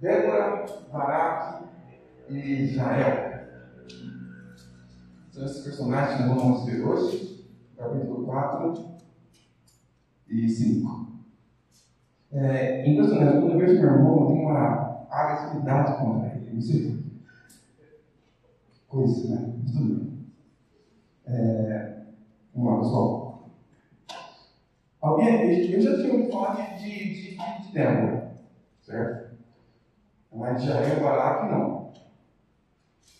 Débora, Baraque e Israel. São esses personagens que nós vamos ver hoje, capítulo 4 e 5. É impressionante, quando eu vejo meu irmão, tenho uma agressividade contra ele. Não sei coisa, né? Tudo bem. É, vamos lá, pessoal. Alguém, eu já tinha ouvido falar de, de, de, de Débora, certo? Mas de Israel Baraque não.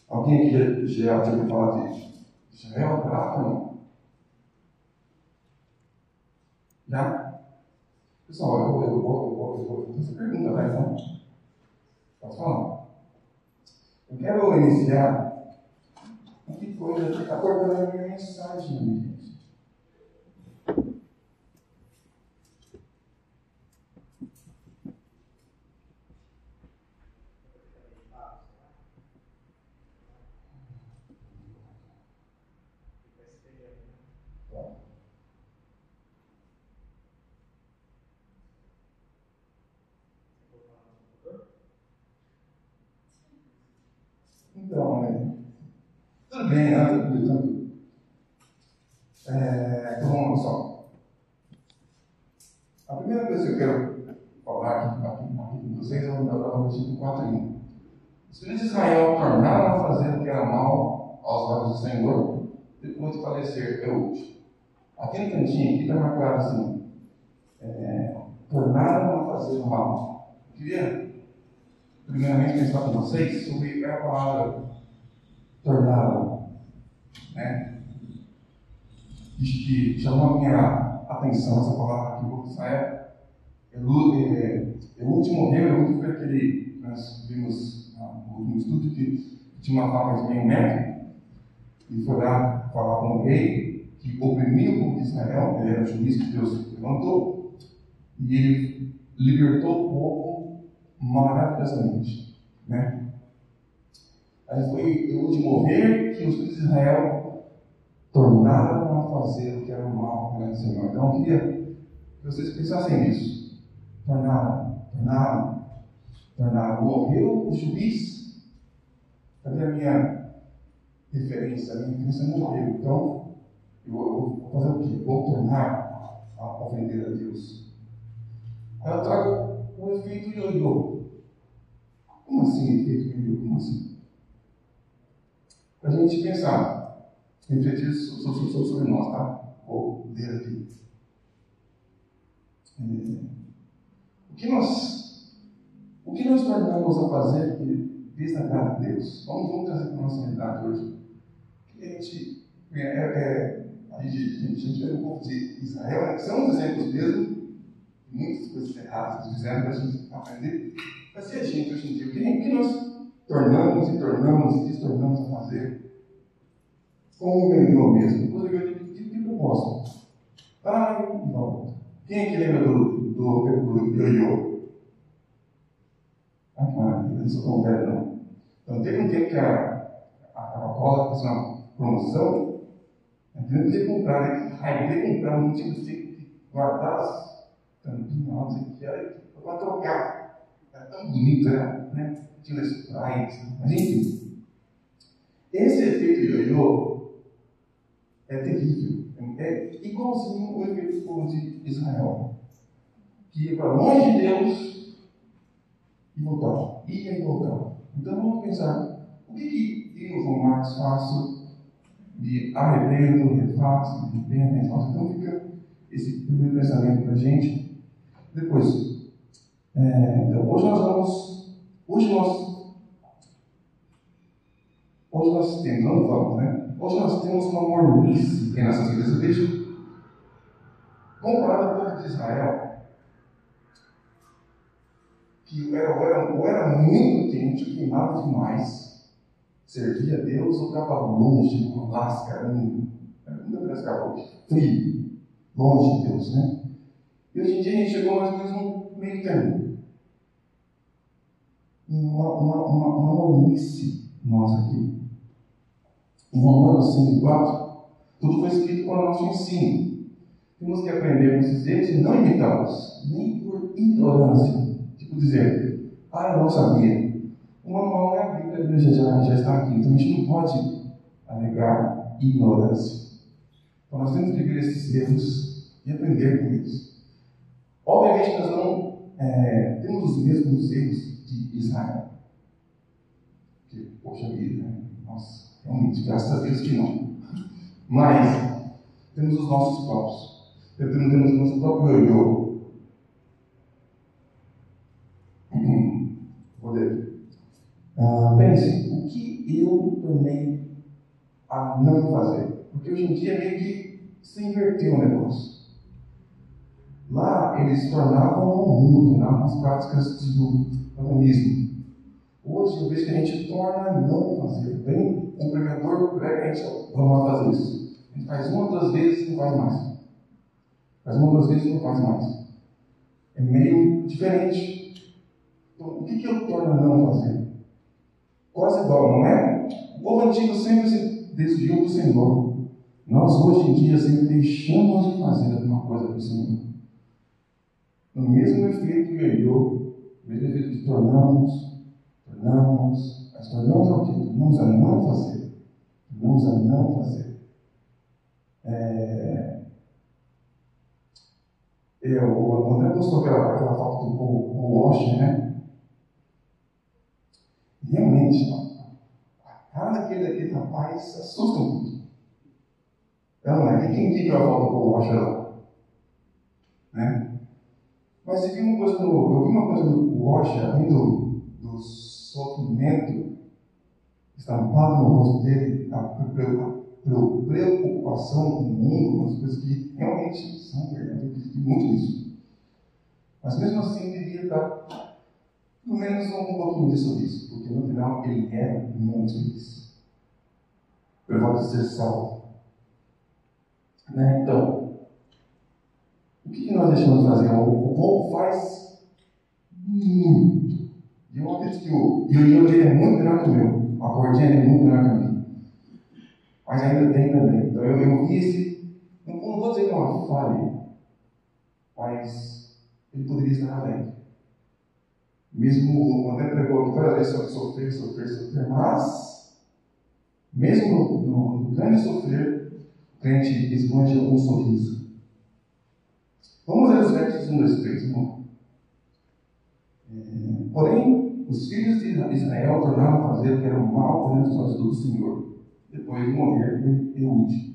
Alguém aqui já ouvido falar de Israel Baraque não? Já? Pessoal, eu vou, eu vou, eu vou, eu vou fazer pergunta, vai, não? Posso falar? Eu quero iniciar que coisa que está cortando a minha mensagem, gente. Então, né? Tudo bem, né? Tranquilo, tranquilo. É, então vamos lá, pessoal. A primeira coisa que eu quero falar aqui, aqui, com vocês é o versículo 4 e 1. Os filhos de Israel tornaram a fazer o que era mal aos olhos do Senhor, depois de falecer é. Aqui no cantinho aqui está marcado assim: é, tornaram a fazer o mal. Eu queria, primeiramente, pensar com vocês sobre a palavra tornaram, né? Que chamou a minha atenção essa palavra aqui, o Israel. Elute morreu, Elute foi aquele, nós vimos no último estudo, que tinha uma faca de meio metro, e foi lá falar com o rei, que oprimia o povo de Israel, ele era o juiz que Deus levantou, e ele libertou o povo maravilhosamente. Né? Aí foi eu de morrer que os filhos de Israel tornaram a fazer o que era mal perante o Senhor. Então eu queria que vocês pensassem nisso. Tornaram, tornaram, tornaram. Morreu o juiz. Cadê a minha referência? A minha referência morreu. Então, eu vou fazer o quê? Vou tornar a ofender a Deus. Aí eu trago o efeito ioiô. Como assim efeito ioiô? Como assim? Para a gente pensar, refletir sobre, sobre, sobre nós, tá? Vou ler aqui. É, o que nós, o que nós tornamos a fazer que desagrada a Deus? Vamos, vamos trazer para a nossa realidade hoje. Que a gente, é, é, a gente, a gente vê um pouco de Israel, né? são os exemplos mesmo, muitas coisas erradas que fizeram para a gente aprender. Mas e a gente hoje em dia? O que, o que nós tornamos e tornamos e destornamos a fazer. Como ganhou mesmo? Depois eu digo, que, que propósito? Ah, e volta. Quem é que lembra do, do, do ioiô? Ah, que maravilha, não sou tão velho não. Então teve um tempo que a, a Coca-Cola fez uma promoção, a gente não podia comprar, né? Ai, podia comprar, não tinha que guardar as tampinhas, não sei o que era, trocar. Bonito, era, né? tinha sprites, mas enfim. Esse efeito ioiô é terrível. É igualzinho o efeito do povo de Israel. Que ia para longe de Deus e voltava. Ia e voltava. Então vamos pensar, o que, que eu, João Marcos, faço de arrependo, refaço, pena, refaço? Então fica esse primeiro pensamento para a gente. Depois, é, então, hoje nós vamos Hoje nós, hoje nós temos, não vamos, né? Hoje nós temos uma mormice em nossas vidas. Veja, comparado ao povo de Israel, que era, era, era muito quente, queimava demais, servia a Deus, ou estava longe, uma lasca, um, não ficava frio, longe de Deus, né? E hoje em dia a gente chegou mais ou menos no meio termo uma, uma, uma, uma nós aqui. em Romanos 5, 4, tudo foi escrito para o nosso ensino. Temos que aprender com esses erros e não imitá-los, nem por ignorância. Tipo dizer, ah, eu não sabia. O manual é a Bíblia, Bíblia já, já está aqui, então a gente não pode alegar ignorância. Então nós temos que ver esses erros e aprender com eles. Obviamente nós não é, temos os mesmos erros de Israel. Que, poxa vida, né? nossa, realmente, graças a Deus que não. Mas temos os nossos próprios. Temos, temos o nosso próprio eu. Vou ler. Ah, pense, o que eu tornei a não fazer? Porque hoje em dia meio que se inverteu o negócio. Lá eles tornavam o mundo, tornavam as práticas do paganismo. Hoje eu vejo que a gente torna não fazer. Vem um pregador, prega, a gente vamos fazer isso. A gente faz uma, duas vezes e não faz mais. Faz uma, duas vezes e não faz mais. É meio diferente. Então, o que, que eu torno não fazer? Quase igual, não é? O povo antigo sempre se desviou do Senhor. Nós hoje em dia sempre deixamos de fazer alguma coisa para o Senhor. No mesmo efeito que efeito que tornamos, tornamos, mas tornamos ao que? Tornamos a não fazer. Tornamos a não fazer. É... Eu, o André postou aquela, aquela foto do Paul Walsh, né? Realmente, a cara daquele, daquele rapaz assusta um pouco. Não, é que quem vive a foto do Paul Walsh lá? Mas eu vi uma coisa do, eu vi uma coisa do Walsh, além do, do sofrimento estampado no rosto dele, a, preocupação com o mundo, as coisas que realmente são verdade, eu muito nisso. Mas mesmo assim, devia dar pelo menos um pouquinho de sorriso, porque no final ele era muito feliz. Fato de ser salvo. Né? Então, que nós deixamos de fazer? O povo faz muito. E eu acredito que o, o eu dele é muito melhor que o meu. A cordinha é muito melhor que a minha. Mas ainda tem também. Então eu, eu vi esse. Não, não vou dizer que é uma falha, mas ele poderia estar além. Mesmo o André pregou aqui várias vezes sobre sofrer, sofrer, sofrer, mas, mesmo no, no, no grande sofrer, o crente esconde algum sorriso. Versos 1, 2, 3, irmão. É, porém, os filhos de Israel tornaram a fazer o que era mal perante os olhos do Senhor, depois de morrer Eude.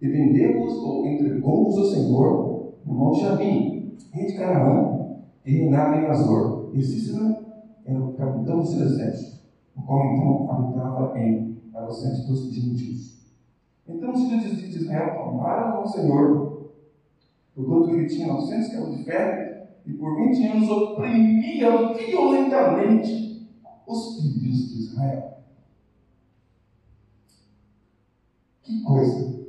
E vendeu-os ou entregou-os ao Senhor no monte Jabim, rei de Canaã, e reinava em Azor. E Cícera era o capitão do seu exército, o qual então habitava em Alocente dos gentios. Então os filhos de Israel tomaram ao Senhor, porquanto ele tinha 900 cabos de ferro, e por 20 anos oprimia violentamente os filhos de Israel. Que coisa!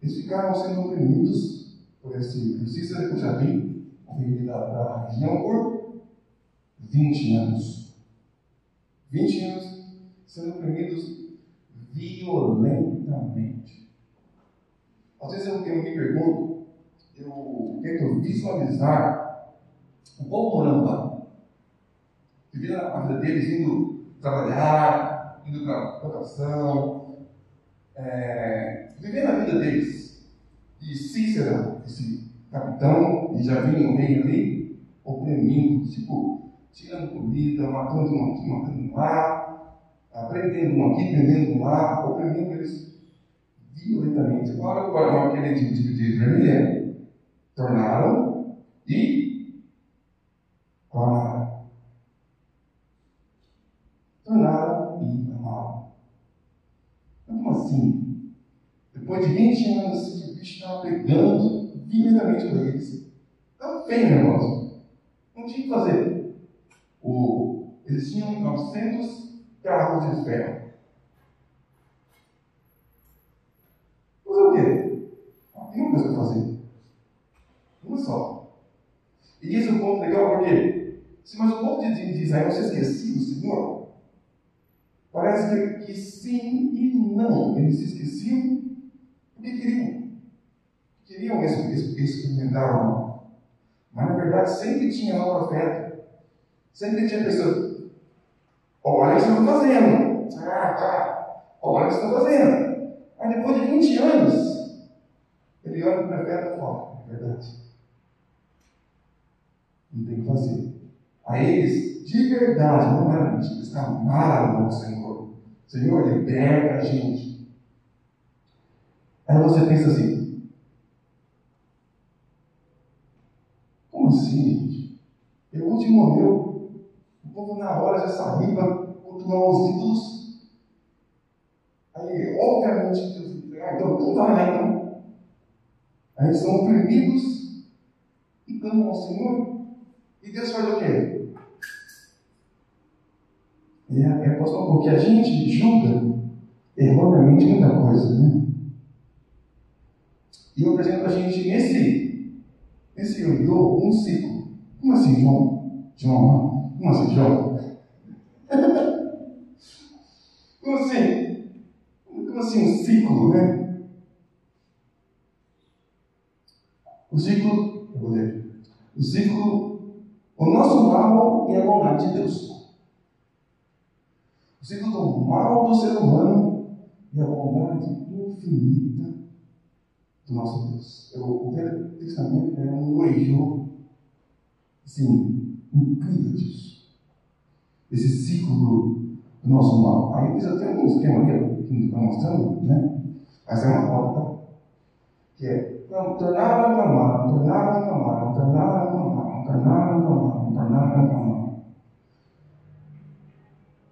Eles ficaram sendo oprimidos por esse Cícero de Jardim, rei da, da região, por 20 anos. 20 anos sendo oprimidos violentamente. Às vezes eu, eu me pergunto, eu tento visualizar o povo morando lá, vivendo a vida deles, indo trabalhar, indo para votação, é, vivendo a vida deles. E Cícera, esse capitão, e já vinha o rei ali, oprimindo, tipo, tirando comida, matando um aqui, matando um lá, prendendo um aqui, prendendo um lá, oprimindo eles violentamente. Agora o guardião aquele tipo de, de vermelho tornaram e tornaram. Tornaram e amaram. Como assim? Depois de 20 anos, o bicho estava pegando violentamente com eles. Estava feio o negócio. Não tinha o que fazer. O, eles tinham 900 carros de ferro. Fazer o quê? Não tem uma coisa para fazer. Uma só. E esse é um ponto legal porque, se mas o povo de, Israel se esquecia do Senhor, parece que, que sim e não. Eles se esqueciam porque queriam. Queriam experimentar algo. Mas na verdade sempre tinha lá o profeta. Sempre tinha pessoa. Olha o que está fazendo. Ah, tá. Olha o que está fazendo. Aí depois de 20 anos, ele olha para o profeta e fala, é verdade. Não tem que fazer. A eles, de verdade, não era mentira, eles amaram o Senhor. Senhor, liberta a gente. Aí você pensa assim: como assim, gente? Eude morreu, o povo na hora já saiu para cultuar os ídolos. Aí, obviamente, Deus ah, então não vai então. Aí eles são oprimidos e clamam ao Senhor. E Deus faz o quê? É, é porque a gente julga erroneamente muita coisa, né? E eu apresento a gente nesse, nesse ioiô um ciclo. Como assim, João? João? Como assim, João? Como assim? Como assim um ciclo, né? O ciclo, eu vou ler. O ciclo mal e a bondade de Deus. O ciclo do mal do ser humano e a bondade infinita do nosso Deus. O Velho Testamento é um origem, assim, incrível disso. Esse ciclo do, nosso mal. Aí eu tem algum esquema aqui que está mostrando, né? Mas é uma tá? Que é clamar, tornar a clamar, tornar a clamar, tornar a clamar.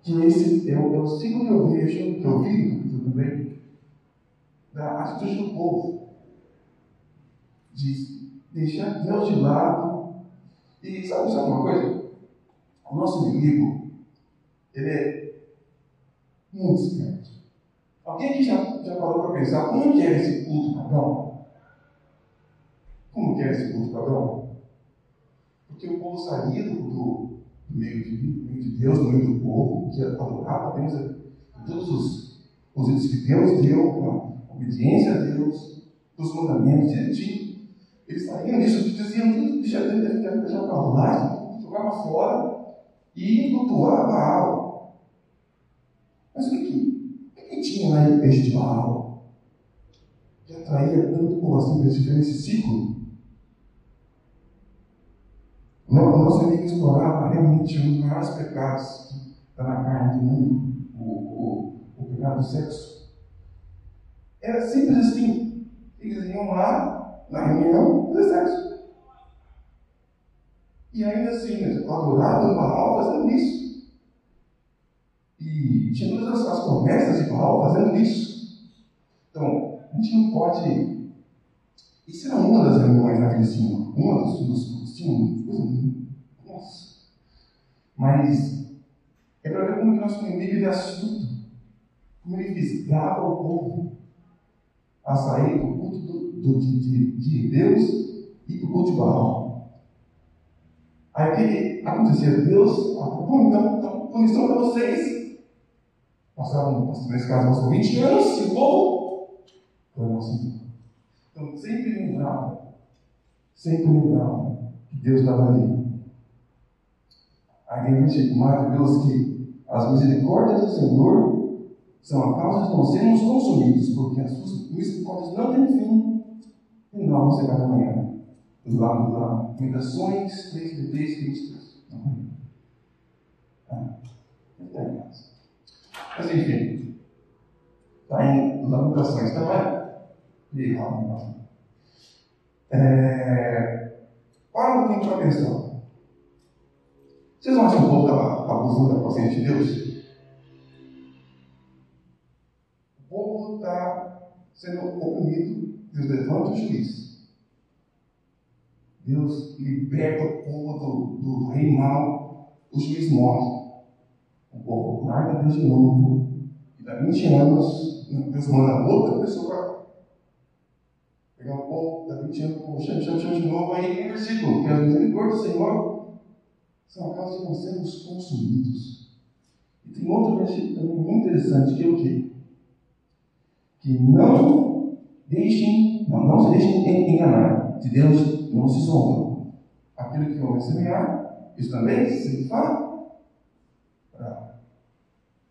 Que esse é o, é o ciclo que eu vejo, que eu vi, tudo bem, da atitude do povo. De deixar Deus de lado. E sabe, sabe uma coisa? O nosso inimigo, ele é muito esperto. Alguém aqui já, já parou para pensar como que é esse culto pagão? Como que é esse culto pagão? Porque o povo saía do, do, meio, de, meio de Deus, do meio do povo, que adorava apenas todos os, os itens que Deus deu, a obediência a Deus, os mandamentos direitinho. Eles saíam disso, diziam tudo, deixa deixar para lá, jogava fora e cultuava Baal. Mas o que, o que tinha lá em peixe de Baal? Que atraía tanto povo assim para esse ciclo? O nosso inimigo explorava realmente um dos maiores pecados que está na carne do mundo, o, o, o pecado do sexo. Era simples assim. Eles iam lá, na reunião, fazer sexo. E ainda assim, adoravam Baal fazendo isso. E tinha todas as promessas de Baal fazendo isso. Então, a gente não pode. Isso era uma das reuniões naquele cima, uma dos, dos coisa Nossa. Mas é para ver como que nosso inimigo ele é astuto. Como ele fisgava o povo a sair do culto do, do, de, de, Deus e do culto de Baal. Aí o que acontecia? Deus, ah, bom, então, então punição para vocês. Passaram, nesse caso, passou 20 anos, e o povo foi nosso Então, sempre lembrava, sempre lembrava Deus estava ali. Aí a gente maravilhoso que as misericórdias do Senhor são a causa de não sermos consumidos, porque as suas misericórdias não têm fim e não vão ser cada manhã. Lá no Lamentações 3, 3, 23. Mas enfim, está em Lamentações, tá bem? É, para um pouquinho para pensar. Vocês não acham que o povo estava abusando da paciência de Deus? O povo está sendo oprimido, Deus levanta o juiz. Deus liberta o povo do, do, rei mal, o juiz morre. O povo larga Deus de novo. E dá 20 anos, Deus manda outra pessoa Pegar um pouco, dá 20 anos, pô, chama, chama, chama de novo, aí tem versículo, que as misericórdias do Senhor são a causa de não sermos consumidos. E tem outro versículo também muito interessante, que é o quê? Que não deixem, não, não se deixem enganar. De Deus não se zomba. Aquilo que o homem semear, isso também se fala.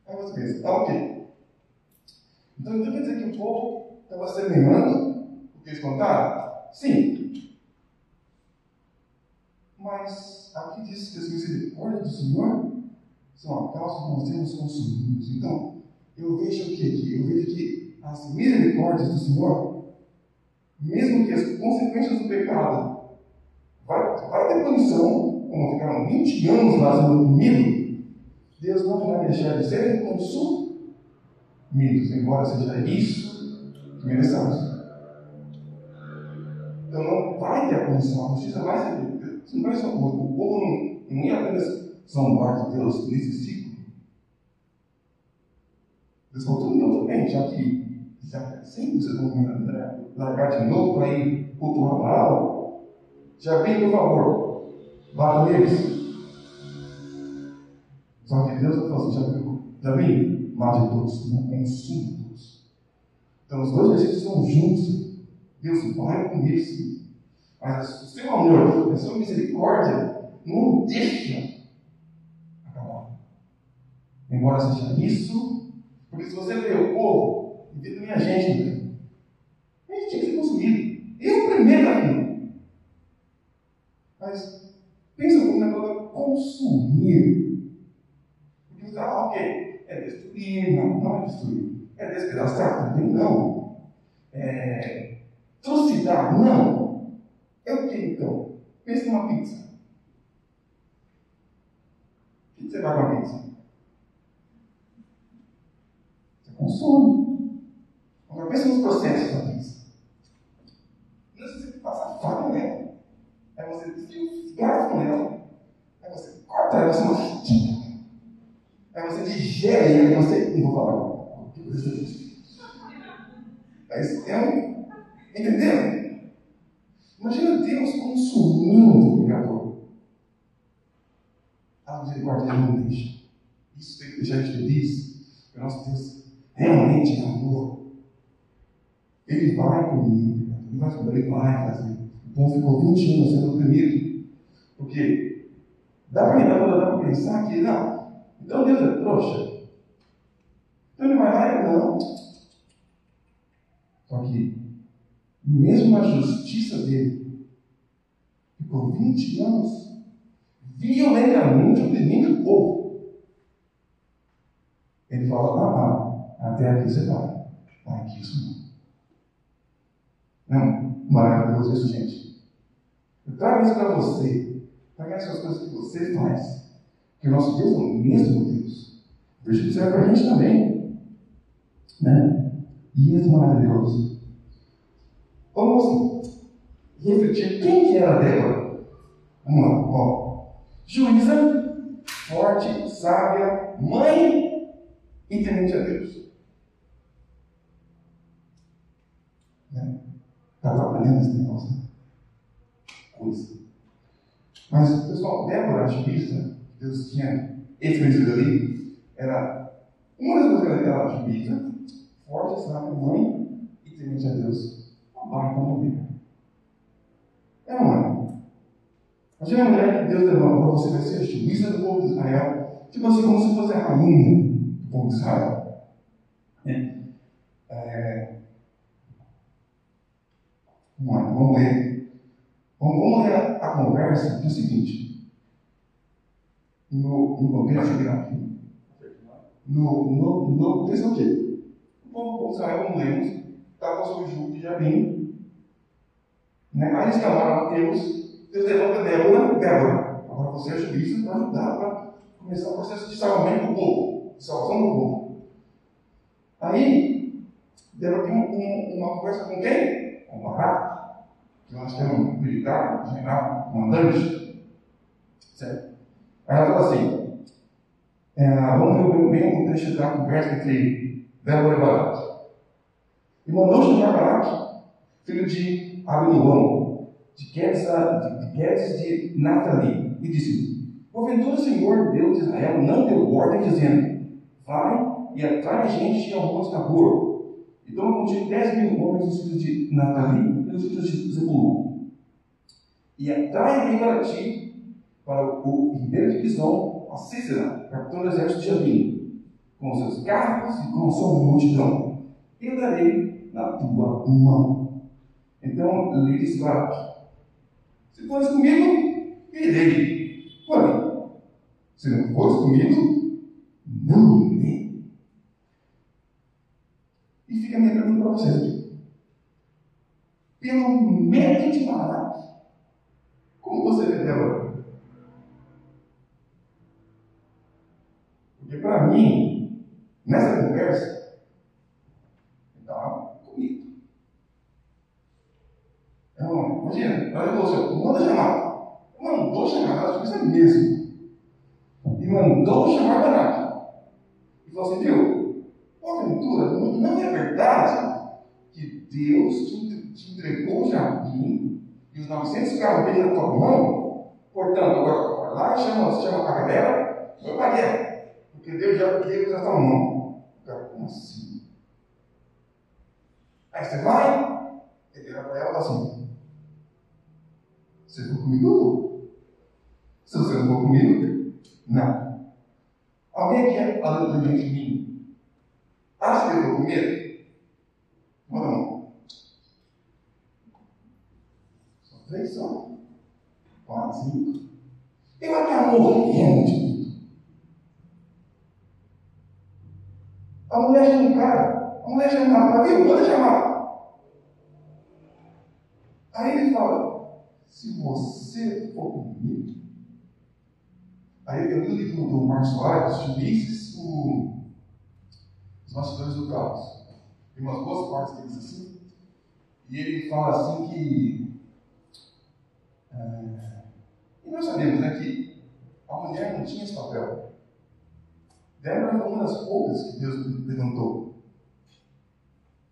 Aí você pensa, tá ok. Então, então quer dizer que o povo estava semeando eles contaram? Sim. Mas aqui diz que as misericórdias do Senhor são a causa que nós temos consumidos. Então, eu vejo o que aqui? Eu vejo que as misericórdias do Senhor, mesmo que as consequências do pecado vai, vai ter punição, como ficaram 20 anos lá sendo oprimido, Deus não vai deixar de serem consumidos, embora seja isso que mereçamos. Então não vai ter a punição, a justiça vai ser feita. Não vai ser o povo. Não, não ia apenas zombar de Deus nesse ciclo. Deus falou, não, também, já que já, sempre vocês vão largar de novo para ir cultuar Baal, já vem, por favor, bata neles. Só que Deus falou assim, já, já vem, mate todos, não consuma todos. Então os dois versículos estão juntos. Deus vai com isso. Mas o seu amor, a sua misericórdia, não deixa acabar. Embora seja isso, porque se você vê o povo, e vê também a gente, né? a gente tinha que ser consumido. Eu primeiro aqui. Mas pensa como é palavra consumir. Porque você fala, ah, ok, é destruir, não, não é destruir. É despedaçar também, não. É Trucidar? Não. É o que então? Pense numa pizza. O que você vai com a pizza? Você consome. Agora pense nos processos da pizza. Não é você passar faca nela. É você desfia os garfos nela. É você corta ela, você mastiga. É você digere ela, você. Não vou falar. O que você diz? É um Entendeu? Imagina Deus consumindo o pecador. A misericórdia não deixa. Isso tem que deixar de feliz. Porque nosso Deus realmente é amor. Ele vai comigo. Ele vai fazer. Ele vai fazer. O povo ficou 20 anos sendo oprimido. Porque dá para pensar que não. Então Deus é trouxa. Então ele vai lá e não. Só que mesmo a justiça dele, ficou 20 anos violentamente oprimindo o povo. Ele fala, ah, ah, até aqui você vai. Aqui isso não. Não, maravilhoso isso, gente. Eu trago isso para você. Traga essas coisas que você faz. Que o nosso Deus é o mesmo Deus. Versículo serve para a gente também. Né? E é maravilhoso. Vamos refletir quem que era Débora. Lá, ó. Juíza, forte, sábia, mãe e temente a Deus. Né? Está trabalhando esse negócio, né? Coisa. Mas, pessoal, Débora, a juíza, Deus tinha estabelecido ali, era uma das coisas que ela era juíza, forte, sábia, mãe e temente a Deus vai comover. É uma é? Imagina a mulher que Deus levantou, você vai ser a juíza do povo de Israel, tipo assim, como se fosse a rainha do povo de Israel. É. É... Vamos lá, vamos ler. Vamos, ler a, conversa, que é seguinte. No, no contexto aqui, no, no, no contexto o quê? O povo de Israel, como lemos, estava sob o jugo de Jabim, né? Aí eles clamaram a Deus, Deus levanta Débora, Débora, agora você é juíza para ajudar para começar o processo de salvamento do povo, de salvação do povo. Aí, Débora tem um, um, uma conversa com quem? Com o Bará, que eu acho que é um militar, general, comandante. Certo? Aí ela fala assim, é, vamos ver bem o trecho da conversa entre Débora e Barato. E mandou chamar Barato, filho de De Quedes de, de, de Natali, e disse: Porventura o Senhor Deus de Israel não deu ordem, dizendo: vai e atrai gente de alguns labor. E toma contigo dez mil homens nos filhos de Natali e nos filhos de Zebulon. E atrai para ti, para o ribeiro de Pison, a Cícera, capitão do exército de Jabim, com seus carros e com sua multidão. Eu darei na tua mão. Então lhe disse Baraque: Se fores comigo, irei. Porém, se não fores comigo, não irei. E fica a minha pergunta para vocês. Pelo medo de Baraque, como você vê Débora? Porque para mim, nessa conversa, estava comigo. Então, imagina, ela falou assim, manda chamar. Mandou chamar, ela disse mesmo. E mandou chamar Baraque. E falou assim, viu, porventura, não é verdade que Deus te, entregou o jardim e os 900 carros dele na tua mão? Portanto, agora vai lá e chama, chama a galera, vai para guerra. Porque Deus já deu na tua mão. Cara, como assim? Aí você vai, ele vira para ela e fala assim: Você for comigo, eu vou. Se você não for comigo, não. Alguém aqui é além de mim? Acha que eu vou com medo? A mão. Só três só. Quatro, cinco. Eu aqui morrendo de medo. A mulher chama o cara, a mulher chama o cara, viu? Manda chamar. Aí ele fala: se você for comigo. Aí eu li o livro do Marcos Soares, Juízes, o, os bastidores do caos. Tem umas boas partes que diz assim. E ele fala assim que. É, e nós sabemos né, que a mulher não tinha esse papel. Débora foi uma das poucas que Deus levantou.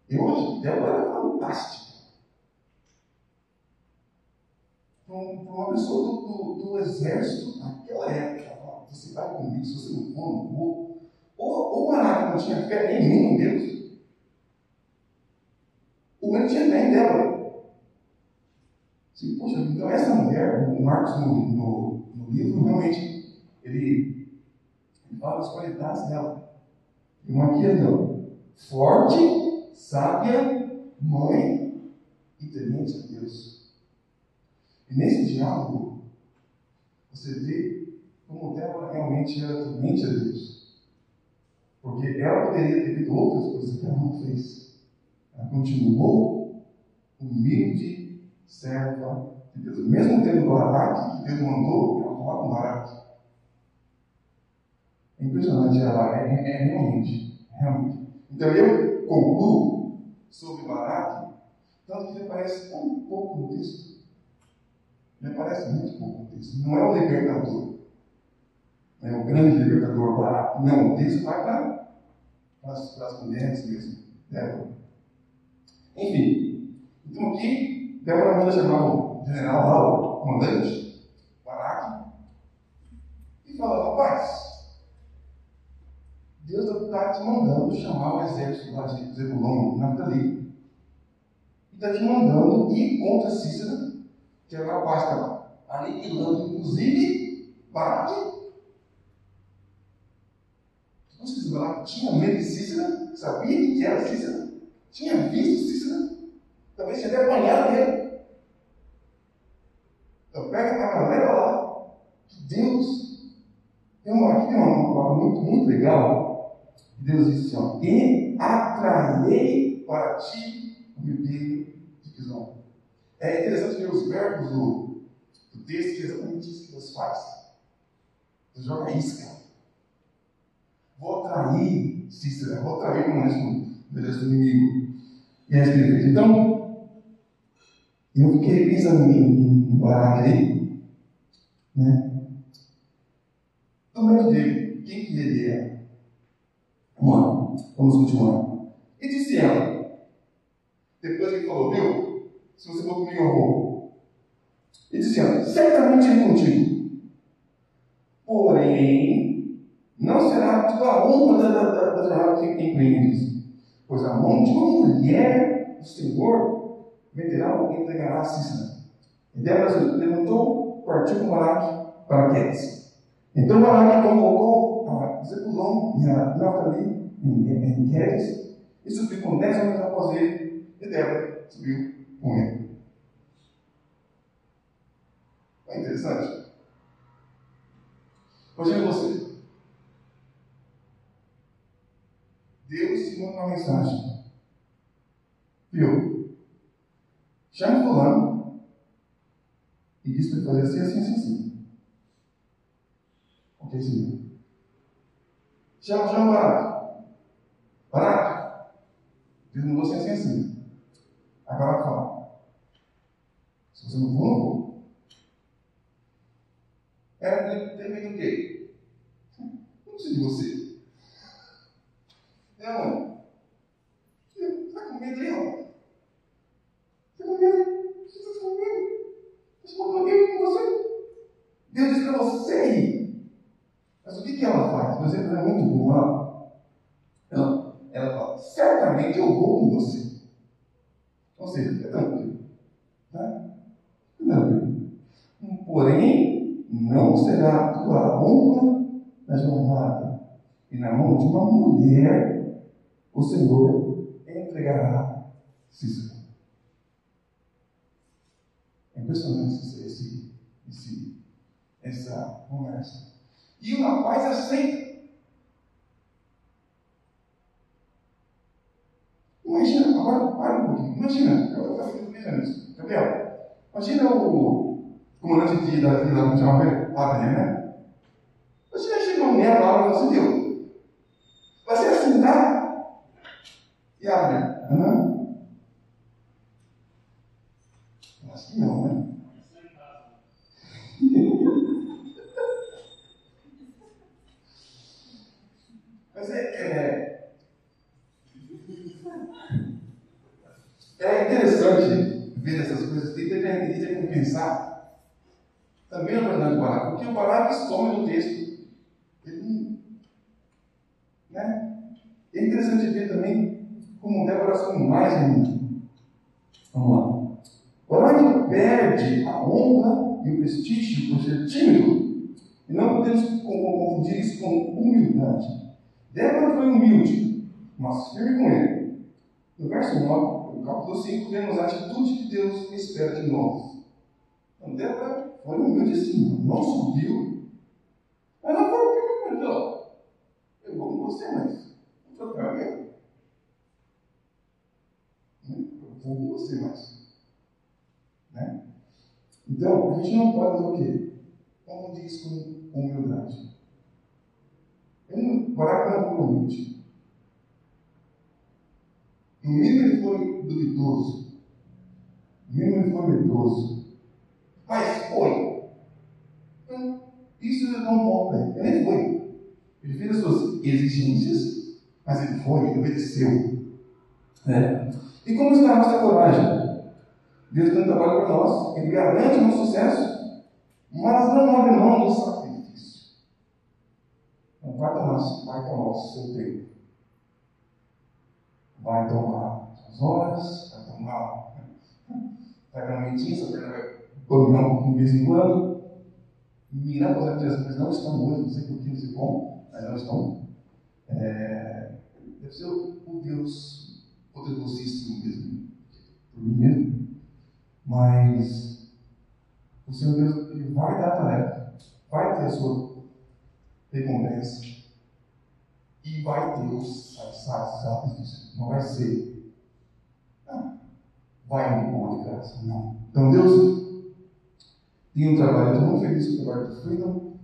E hoje, Débora é fantástica. Para uma pessoa do, do, do, exército, naquela época, você vai comigo, se você não for, não vou. Ou, ou Barack não tinha fé nenhuma em Deus. O homem tinha fé em Débora. Sim, poxa, então essa mulher, o Marcos no, no, no livro, realmente, ele ele fala das qualidades dela. E uma aqui não. Forte, sábia, mãe e temente a Deus. E nesse diálogo, você vê como Débora realmente era temente a Deus. Porque ela poderia ter feito outras coisas que ela não fez. Ela continuou humilde, serva de Deus. Mesmo tendo o ataque que Deus mandou, ela falava com Baraque. É impressionante ela, é, é, é realmente, realmente. Então eu concluo sobre Baraque, tanto que ele aparece tão pouco no texto. Ele aparece muito pouco no texto. Não é o libertador. É o grande libertador Baraque. Não, o texto vai para, para, as, mulheres mesmo. Débora. Enfim, então aqui, Débora manda chamar o general lá, o comandante, Baraque, e fala, rapaz, Deus está te mandando chamar o exército lá de Zebulon, Naftali. E está te mandando ir contra Cícera, que que está aniquilando, inclusive, Baraque. Não se Baraque tinha medo de Cícera, sabia que era Cícera, tinha visto Cícera, talvez tinha até apanhado dele. Então pega a galera lá, que Deus. Tem uma, aqui tem uma palavra muito, muito legal Deus disse assim: ó, E atrairei para ti o ribeiro de Pison. É interessante ver os verbos do, do texto, que exatamente isso que Deus faz. Deus joga isca. Vou atrair Cícera, vou atrair exército do inimigo. E é fez. Então, eu fiquei pensando em, em, aí, né? No meio dele, quem que ele é? Vamos vamos continuar. E disse ela, depois que falou, viu? Se você for comigo, eu vou. E disse ela, certamente irei contigo. Porém, não será tipo a honra da, da, da jornada que empreendes, pois a mão de uma mulher do Senhor meterá ou entregará a Cícera. E Débora levantou, partiu com Baraque para Quedes. Então Baraque convocou a Zebulon e a Naftali em Quedes e subiu com dez homens após ele, e Débora subiu com ele. É interessante. Hoje você. Deus te manda uma mensagem. Viu? Chama fulano e diz para ele fazer assim, assim, assim, assim. Ok, senhor? Chama, chama Barato. Barato. Deus mandou assim, assim, assim. Agora fala. Se você não for, não vou. Era ter do quê? Não preciso de você. É onde? Está com medo aí, ó. Está com medo? Você está com medo? Você mandou eu com você? Deus disse para você ir. Mas o que, que ela faz? Por exemplo, é muito lá. Ela, ela fala, certamente eu vou com você. Ou seja, é tranquilo. Tá? Tranquilo. Porém, será tua honra na jornada. E na mão de uma mulher, o Senhor entregará Cícero. É impressionante esse, esse, essa conversa. E o rapaz aceita. Imagina, agora para um pouquinho. Imagina, eu estava pensando nisso. Gabriel, imagina o comandante de, da vila, como chama Abner, né? Imagina chega uma mulher lá e fala assim, viu? Vai ser assim, tá? E Abner, aham. Acho que não, né? Mas é, é, é interessante ver essas coisas, tem que ter que pensar também na verdade do Barack, porque o Barack some no texto. Ele, né? É interessante ver também como Débora some mais ainda. Vamos lá. Barack perde a honra e o prestígio por ser tímido. E não podemos confundir isso com humildade. Débora foi humilde, mas firme com ele. No verso 9, no capítulo 5, vemos a atitude que Deus espera de nós. Então, Débora foi humilde sim, não subiu. Ela foi o que perguntou. Eu vou com você, mas vou trocar alguém. Eu vou com você, mas. Né? Então, a gente não pode fazer o quê? Confundir isso com humildade. Barack não foi humilde. No mínimo ele foi duvidoso. No mínimo ele foi medroso. Mas foi. Então, isso é um ponto para ele. Foi. Ele fez as suas exigências, mas ele foi, ele obedeceu. É. E como está a nossa coragem? Deus tem um trabalho para nós, Ele garante o nosso sucesso, mas não abre mão do sacrifício. Não vai tomar, vai tomar o seu tempo. Vai tomar suas horas, vai tomar. Vai dar mentinha, perna vai dominar de vez em quando. Miraculosamente, não estão hoje, não sei por que, sei como, mas não estão. É, deve ser o Deus poderosíssimo mesmo, por mim mesmo. Mas o Senhor Deus ele vai dar a tarefa, vai ter a sua recompensa e vai ter o sacrifício. Não vai ser, não, vai me pôr de graça, não. Então Deus tem um trabalho, muito feliz com o trabalho do Freedom.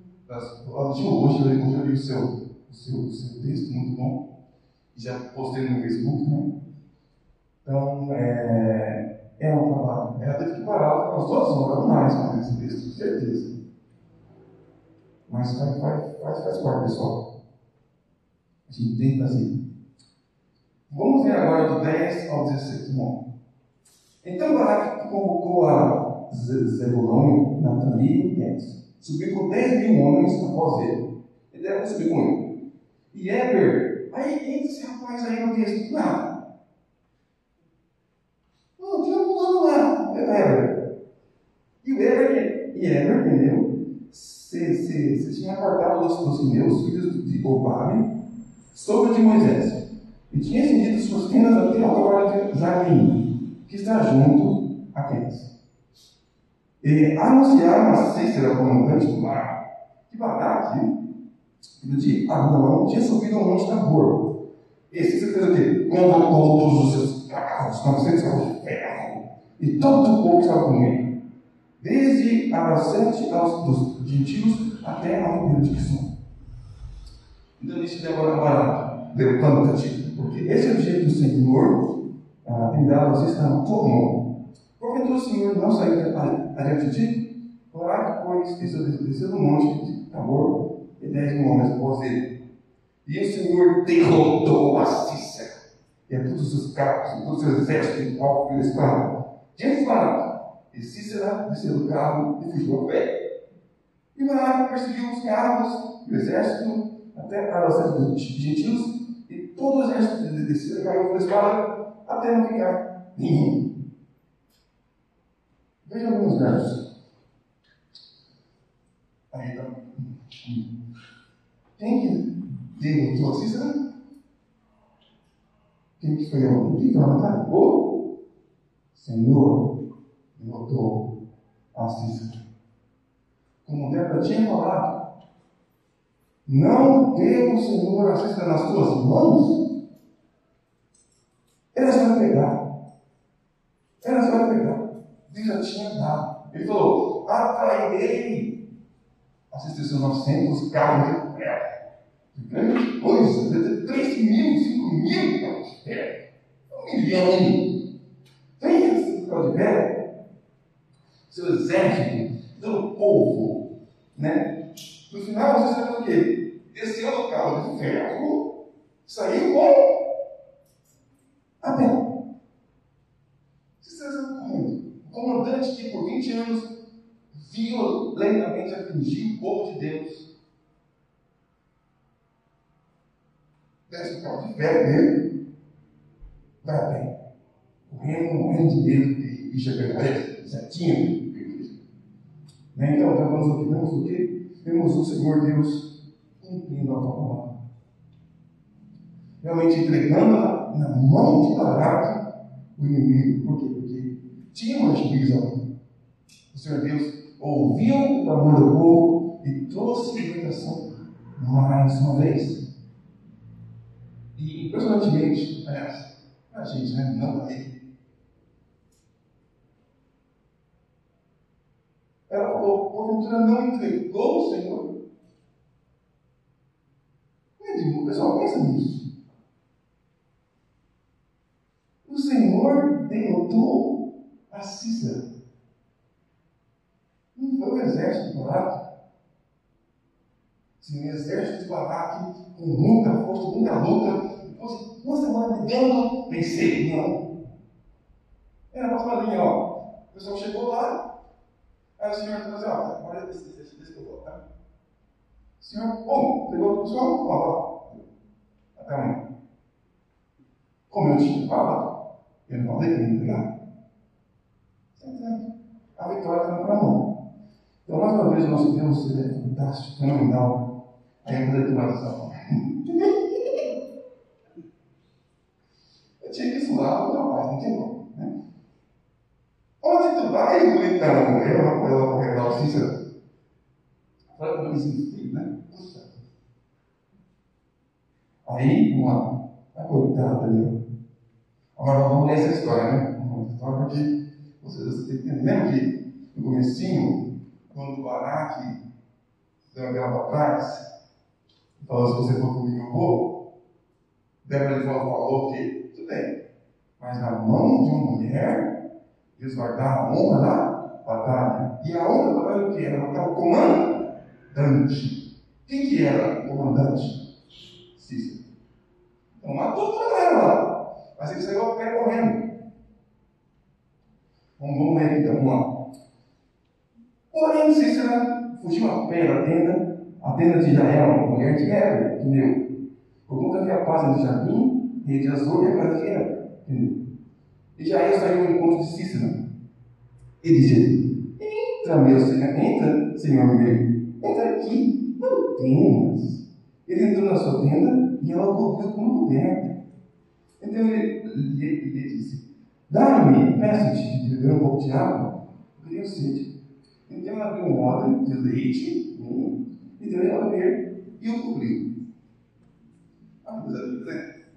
Hoje, hoje eu li o seu, o seu, o seu texto, muito bom. Já postei no Facebook, né? Então, é, é um trabalho. Ela teve que parar umas duas horas mais para esse texto, com certeza. Mas faz, faz, faz, faz parte, pessoal. A gente tem que fazer. Vamos ver agora do 10 ao 16. Bom. Então, Barack convocou a Zebulon, Natali e Guedes. Subiu com 10 mil homens após ele. E deve subir com ele. E Eber, aí entra esse rapaz aí no texto, nada. Não, tinha um lá, é Eber. E o Eber, e Eber, entendeu? Você tinha cortado dos, dos meus filhos de Obabe, sobre de Moisés, e tinha estendido suas tendas até a hora de Zalim, que está junto a quentes. E anunciaram a Cícera, comandante do mar, que Baraque, filho de Absalão, tinha subido ao monte Tabor. E Cícera fez o quê? Convocou todos os seus carros, 900 carros de ferro, e todo o povo estava com ele, desde Aracete aos dos gentios até a Ribeiro de Quissão. Então, isso demora agora, cativo, porque esse é o jeito do Senhor ah, tem dado a vocês tua mão. Porventura o Senhor não saiu adiante de ti? Orar depois, desceu do monte de Tabor, e dez mil homens após ele. E o Senhor derrotou a Cícera, e a todos os carros, e todos os exércitos de qual estavam, diante de Baraque. E Cícera desceu do carro e fugiu a pé. E Baraque perseguiu os carros e o exército até para os gentios, e todo o exército de Cícera caiu pela espada até não ficar nenhum. Veja alguns versos. Aí está. Quem que derrotou a Cícera? Quem que foi o que foi matar? O Senhor derrotou a Cícera. Como Débora tinha falado, não deu o Senhor a Cícera nas tuas mãos, ela vai pegar. Ela vai pegar. Deus já tinha dado. Ele falou: atrairei. Assistiu 900 carros de ferro. Grande coisa. 3 mil, 5 mil carros de ferro. Um milhão. Tem carros de ferro. Seu exército, todo povo. Né? No final, você sabe o quê? Desceu do carro de ferro, saiu com a pé. Vocês estão correndo comandante que por 20 anos violentamente atingiu o povo de Deus. Desce o carro de fé dele, vai bem. Correndo, morrendo de medo de chegando a ele, certinho. Né? Então, vemos o que? Vemos o que? Vemos o Senhor Deus cumprindo a palavra. Realmente entregando na mão de Baraque o inimigo. Por quê? Porque tinha uma divisão. Senhor Deus ouviu o clamor do povo e trouxe libertação mais uma vez. E impressionantemente, aliás, a gente, né? Não para ele. Ela falou, porventura não entregou o Senhor? O pessoal pensa nisso. O Senhor derrotou a Cícera. Não foi o exército de Baraque. Sim, o exército de Baraque, com muita força, muita luta, depois uma semana brigando, vencer. Não. Era uma palavrinha, ó. O pessoal chegou lá, aí o senhor falou assim: ó, agora deixa, deixa, deixa que eu vou, tá? O senhor, bom, pegou o pessoal, ó, ó. Até amanhã. Como eu tinha falado, eu não falei que ia entregar. A vitória está na mão. Então, mais uma vez, nosso Deus é fantástico, fenomenal. Falei oração. Eu tinha que estudar o rapaz, não tem como. Né? Onde tu vai? Eu, ela vou revelar o Cícero. Fala para mim, filho, né? Puxa. Aí, uma, a coitada, meu. Agora vamos ler essa história, né? Essa história porque vocês têm que entender. Lembra que no comecinho, quando o Baraque deu uma para trás, falou, se você for comigo, eu vou. Débora de volta falou que, tudo bem, mas na mão de uma mulher, Deus vai dar a honra da batalha. E a honra da batalha o que? Era matar o comandante. Quem que era o comandante? Cícero. Então matou toda a galera lá. Mas ele saiu a pé correndo. Vamos, vamos ler então, vamos lá. Porém, Cícera fugiu a pé da tenda, a tenda de Israel, mulher de que meu. Por conta que a paz de Jardim, rei de e a casa de Era. E Jair saiu ao encontro de Cícera. E disse: Entra, meu senhor, entra, senhor meu, entra aqui, não temas. Ele entrou na sua tenda e ela cobriu com uma coberta. Então ele, ele, ele disse: Dá-me, peço-te, de beber um pouco de água, porque tenho sede. Então ela abriu um odre de leite e deu-lhe a beber e o cobriu. Ah,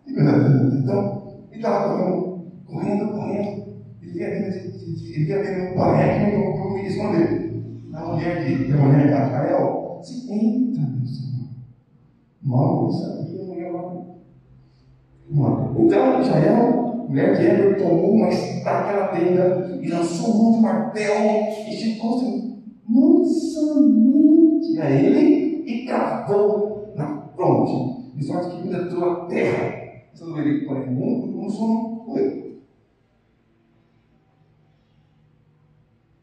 então, ele estava correndo, correndo, correndo. Ele via vendo um pareque e não me esconder. A mulher de, a mulher de Rafael se entra, meu Senhor. Mal sabia, a mulher lá. Então, Israel, mulher de Eber, tomou uma estaca na tenda e lançou um monte de e chegou-se mansamente a ele e cavou na fronte, de sorte que penetrou a terra. Sendo ele, porém, um, sono foi.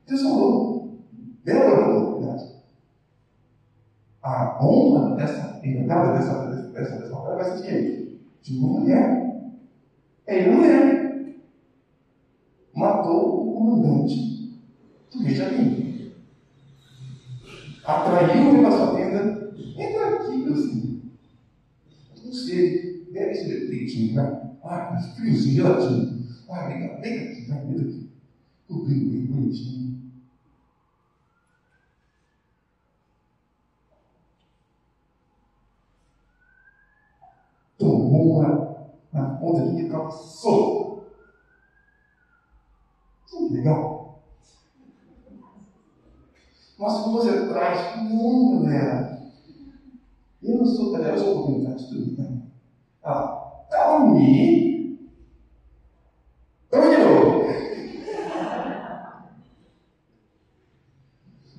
Deus falou, falou, verdade. A honra dessa empregada, dessa, dessa, dessa mulher, vai ser de quem? De uma mulher. É mulher. Matou o comandante do rei Jabim. Ele para sua tenda. Entra aqui, meu senhor. Com sede. Bebe esse leitinho, vai. Ah, friozinho, gelatinho. Ah, vem cá, vem aqui, vai, vem aqui. Cobrindo bem bonitinho. tomou uma, na ponta aqui estava solta. Que legal. Nossa, como você traz muito, galera. Eu não sou, aliás, eu sou oportunidade de tudo, né? Ah, tome. Tome de novo.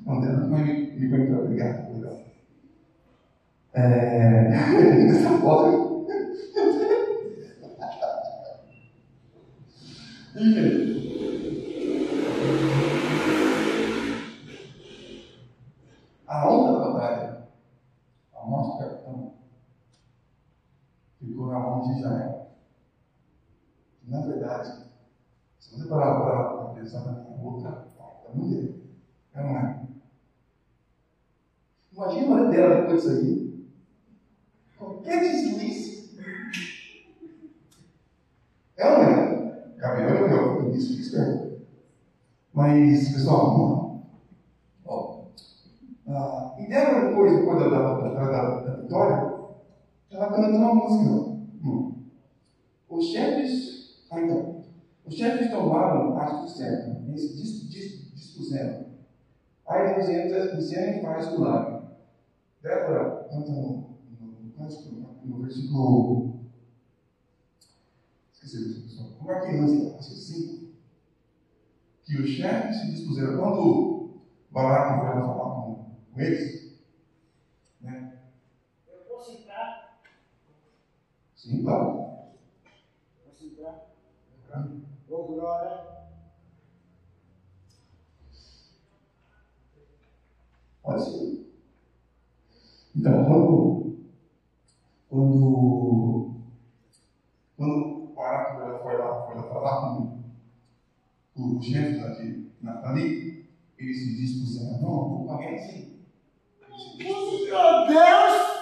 André, não me, me perguntou, obrigado, obrigado. É, essa foto a onda da batalha, a morte do capitão, ficou na verdade, se você parar para pensar na minha outra parte da mulher, é não é? Imagina a mulher dela depois disso aí. Qualquer deslize. É ou não é? Gabriel é o meu, isso, isso Mas, pessoal, vamos lá. Ah, e Débora, depois, depois da, da, da, da, da vitória, ela cantando uma música. Hum. Os chefes, ah, então, os chefes atitude certa, eles dis, dis, dispuseram. Aí Deus entra em cena e faz o lado. Débora canta no, no, no, no versículo. Esqueci o versículo. Como é que lança? Acho que. Que os chefes se dispuseram. Quando Balaque vai falar com, com eles, né? Eu posso entrar? Sim, claro. Posso entrar? Ô, oh, glória. Pode. Então, quando, quando, quando ela foi lá, foi lá falar com o chefe de Nathalie, eles se dispuseram, não, vou pagar assim. Meu Deus!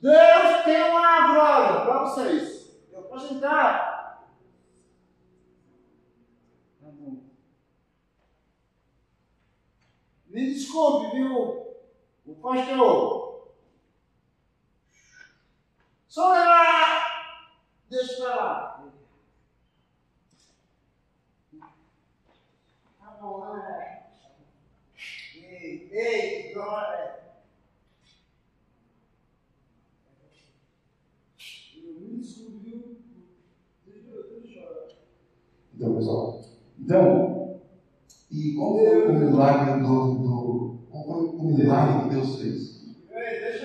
Deus tem uma glória para vocês. Eu posso entrar? Tá Me desculpe, viu? O pastor. Só lá! Deixa pra lá. Tá bom, né? Ei, ei, glória. Então, pessoal, então, e qual foi o milagre do, do qual foi o milagre que Deus fez?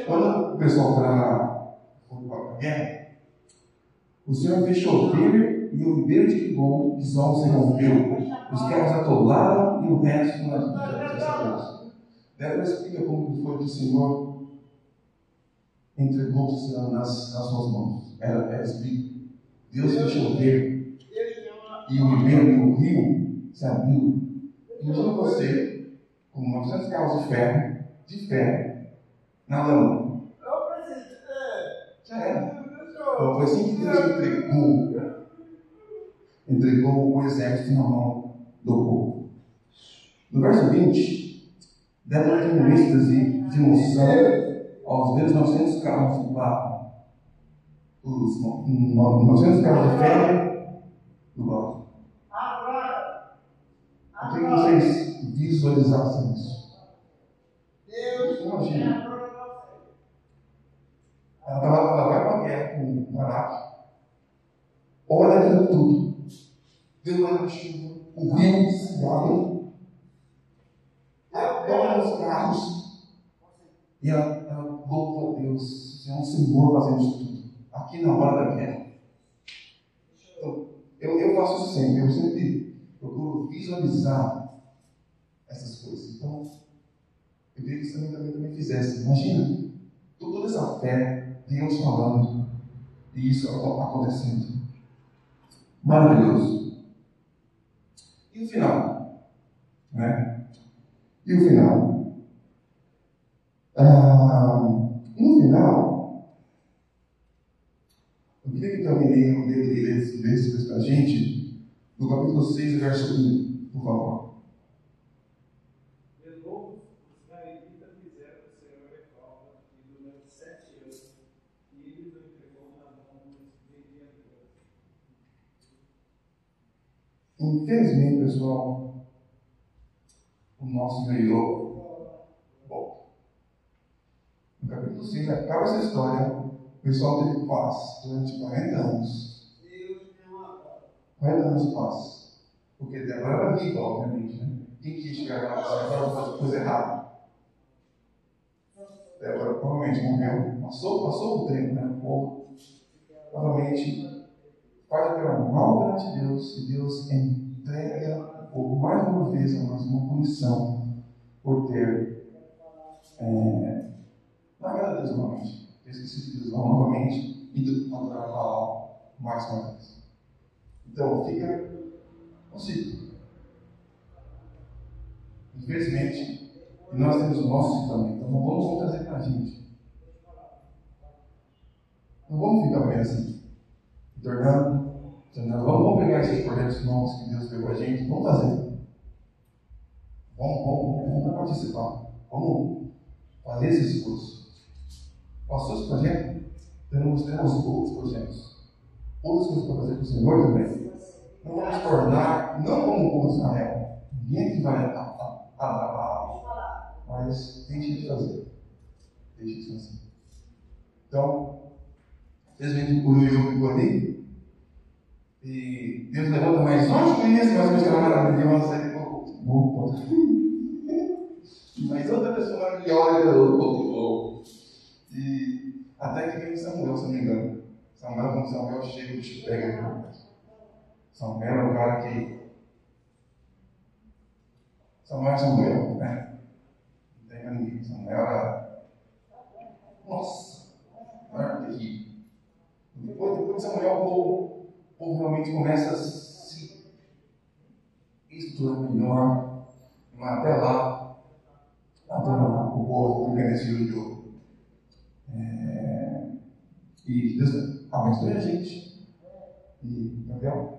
Quando o pessoal foi lá na guerra, o Senhor fez chover e o ribeiro de Kibon, Kizom se rompeu. Os carros atolaram e o resto já sabemos. Débora explica como foi que o Senhor entregou o oceano nas, nas suas mãos. Era, era explica. Deus deixou ver. E o ribeiro, o rio, se abriu. Imagina você, com 900 carros de ferro, de ferro, na lama. Já era. Então foi assim que Deus entregou. Entregou o exército na mão do povo. No verso 20, dela tem um êxtase de emoção aos ver os 900 carros de barro. Os 900 carros de ferro do barro. Queria que vocês visualizassem isso. Imagina. Ela, ela, ela vai para a guerra com o Barak. Olha aquilo tudo. Deu uma chuva. O rio se abre. Adora os carros. E ela, ela louva a Deus. É um Senhor fazendo isso tudo. Aqui na hora da guerra. Então, eu, eu faço isso sempre. Eu sempre procuro visualizar essas coisas. Então, eu queria que você também, também, fizesse. Imagina toda essa fé, Deus falando, e isso acontecendo. Maravilhoso. E o final? Né? E o final? Ah, no final, eu queria que também lesse isso para a gente, no capítulo 6, verso 1, por favor. Infelizmente, pessoal, o nosso melhor volta. No capítulo 6 acaba essa história. O pessoal teve paz durante 40 anos. 40 anos de paz. Porque Débora era viva, obviamente. Né? Quem quis chegar lá para fazer coisa errada? Débora provavelmente morreu. Passou, passou o tempo, né? O povo provavelmente faz aquela mal perante Deus e Deus entrega povo mais uma vez a mais uma punição por ter é, largado Deus novamente, esquecido Deus novamente e adorar Baal mais uma vez. Então fica ciclo. Infelizmente, nós temos o nosso também, então não vamos trazer para a gente. Não vamos ficar bem assim tornando. Vamos, vamos pegar esses projetos novos que Deus deu para a gente, vamos fazer. Vamos, vamos, vamos participar. Vamos fazer esse esforço. Passou esse projeto? Temos, temos outros projetos. Outras coisas para fazer com o Senhor também. Não vamos tornar, não como o povo de Israel. Ninguém aqui vai adorar Mas deixe de fazer. Deixe de fazer. Então, Felizmente o Yu ficou ali. E Deus levanta mais um conhece mais uma história maravilhosa. Ele falou, Mas outra pessoa maravilhosa colocou. E até que vem Samuel, se não me engano. Samuel, quando Samuel chega, o bicho pega. Samuel é o cara que. Samuel é né? Não tem ninguém. Samuel era. Nossa! Era terrível. Depois, depois de Samuel, o povo, realmente começa a se estruturar melhor. Mas até lá, até lá, o povo fica nesse jogo. É, e Deus abençoe a gente. E, entendeu?